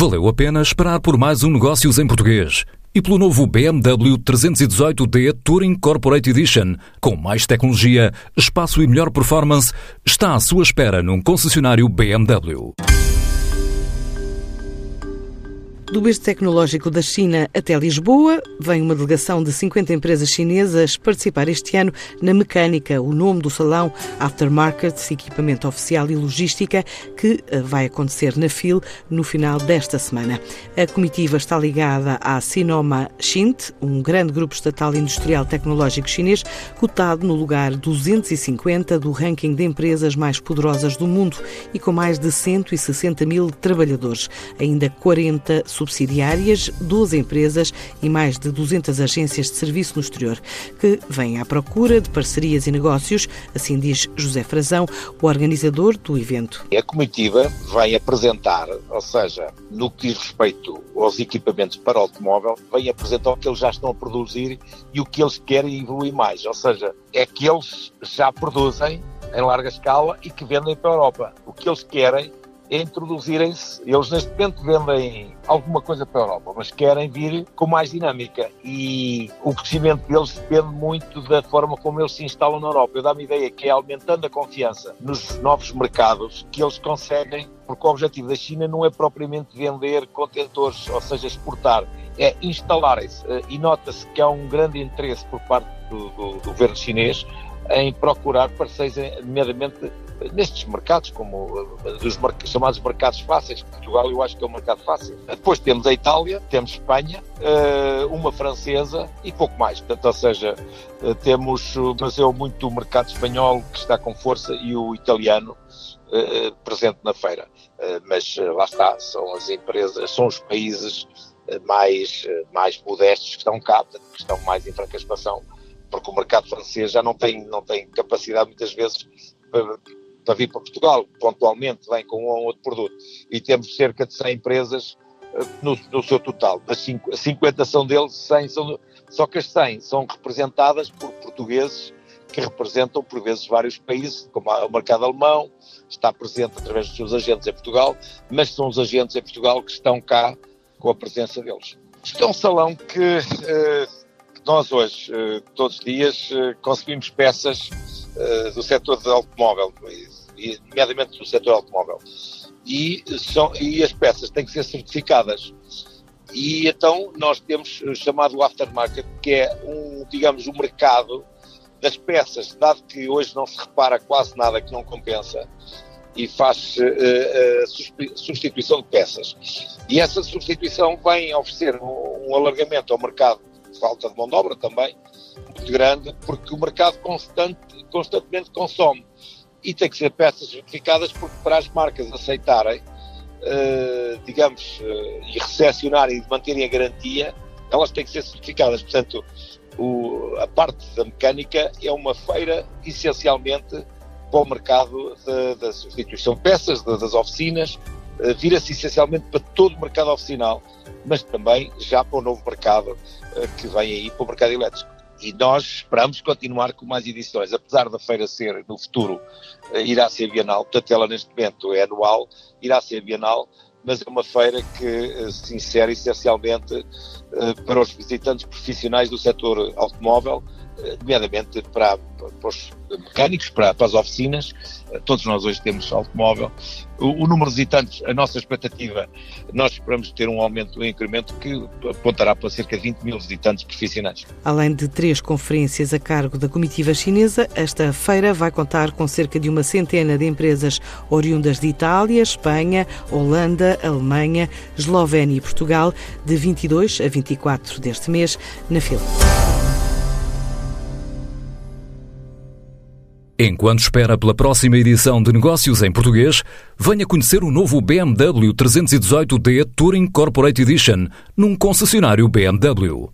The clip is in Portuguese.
Valeu a pena esperar por mais um Negócios em Português e pelo novo BMW 318D Touring Corporate Edition, com mais tecnologia, espaço e melhor performance, está à sua espera num concessionário BMW. Do berço tecnológico da China até Lisboa, vem uma delegação de 50 empresas chinesas participar este ano na Mecânica, o nome do salão Aftermarket, equipamento oficial e logística, que eh, vai acontecer na FIL no final desta semana. A comitiva está ligada à Sinoma Xint, um grande grupo estatal industrial tecnológico chinês, cotado no lugar 250 do ranking de empresas mais poderosas do mundo e com mais de 160 mil trabalhadores. Ainda 40 subsidiárias, 12 empresas e mais de 200 agências de serviço no exterior, que vêm à procura de parcerias e negócios, assim diz José Frazão, o organizador do evento. A comitiva vai apresentar, ou seja, no que diz respeito aos equipamentos para automóvel, vem apresentar o que eles já estão a produzir e o que eles querem evoluir mais, ou seja, é que eles já produzem em larga escala e que vendem para a Europa. O que eles querem introduzirem-se. Eles neste momento vendem alguma coisa para a Europa, mas querem vir com mais dinâmica e o crescimento deles depende muito da forma como eles se instalam na Europa. Eu dá-me ideia que é aumentando a confiança nos novos mercados que eles conseguem, porque o objetivo da China não é propriamente vender contentores, ou seja, exportar, é instalarem-se. E nota-se que há um grande interesse por parte do, do, do governo chinês em procurar parceiros, nomeadamente nestes mercados, como eh, dos chamados mercados fáceis. Portugal, eu acho que é um mercado fácil. Depois temos a Itália, temos Espanha, eh, uma francesa e pouco mais. Portanto, ou seja, eh, temos, mas é muito o mercado espanhol que está com força e o italiano presente na feira. Mas lá está, são as empresas, são os países mais, mais modestos que estão cá, que estão mais em franca expansão porque o mercado francês já não tem, não tem capacidade muitas vezes para, para vir para Portugal, pontualmente vem com um ou outro produto. E temos cerca de 100 empresas uh, no, no, seu total. As 50 são deles, 100 são, só que as 100 são representadas por portugueses que representam por vezes vários países, como o mercado alemão, está presente através dos seus agentes em Portugal, mas são os agentes em Portugal que estão cá com a presença deles. Isto é um salão que uh, nós hoje, uh, todos os dias, consumimos peças do setor do automóvel, nomeadamente do setor automóvel. E, são, e as peças têm que ser certificadas. E então nós temos o chamado aftermarket, que é um, digamos, um mercado das peças, dado que hoje não se repara quase nada que não compensa, e faz uh, uh, substituição de peças. E essa substituição vem oferecer um, um alargamento ao mercado, falta de mão de obra também, muito grande, porque o mercado constante, constantemente consome e tem que ser peças certificadas porque para as marcas aceitarem, uh, digamos, uh, e recepcionarem e manterem a garantia, elas têm que ser certificadas. Portanto, o, a parte da mecânica é uma feira essencialmente para o mercado da substituição de peças, das oficinas, vira-se essencialmente para todo o mercado oficinal, mas também já para o novo mercado que vem aí, para o mercado elétrico. E nós esperamos continuar com mais edições, apesar da feira ser no futuro, eh, irá ser bienal, portanto ela neste momento é anual, irá ser bienal, mas é uma feira que eh, se insere essencialmente eh, para os visitantes profissionais do setor automóvel, nomeadamente para, para os mecânicos, para, para, as oficinas. Todos nós hoje temos automóvel. O, o, número de visitantes, a nossa expectativa, nós esperamos ter um aumento, um incremento que apontará para cerca de 20 mil visitantes profissionais. Além de três conferências a cargo da comitiva chinesa, esta feira vai contar com cerca de uma centena de empresas oriundas de Itália, Espanha, Holanda, Alemanha, Eslovénia e Portugal, de 22 a 24 deste mês, na fila. Enquanto espera pela próxima edição de Negócios em Português, venha conhecer o novo BMW 318D Touring Corporate Edition num concessionário BMW.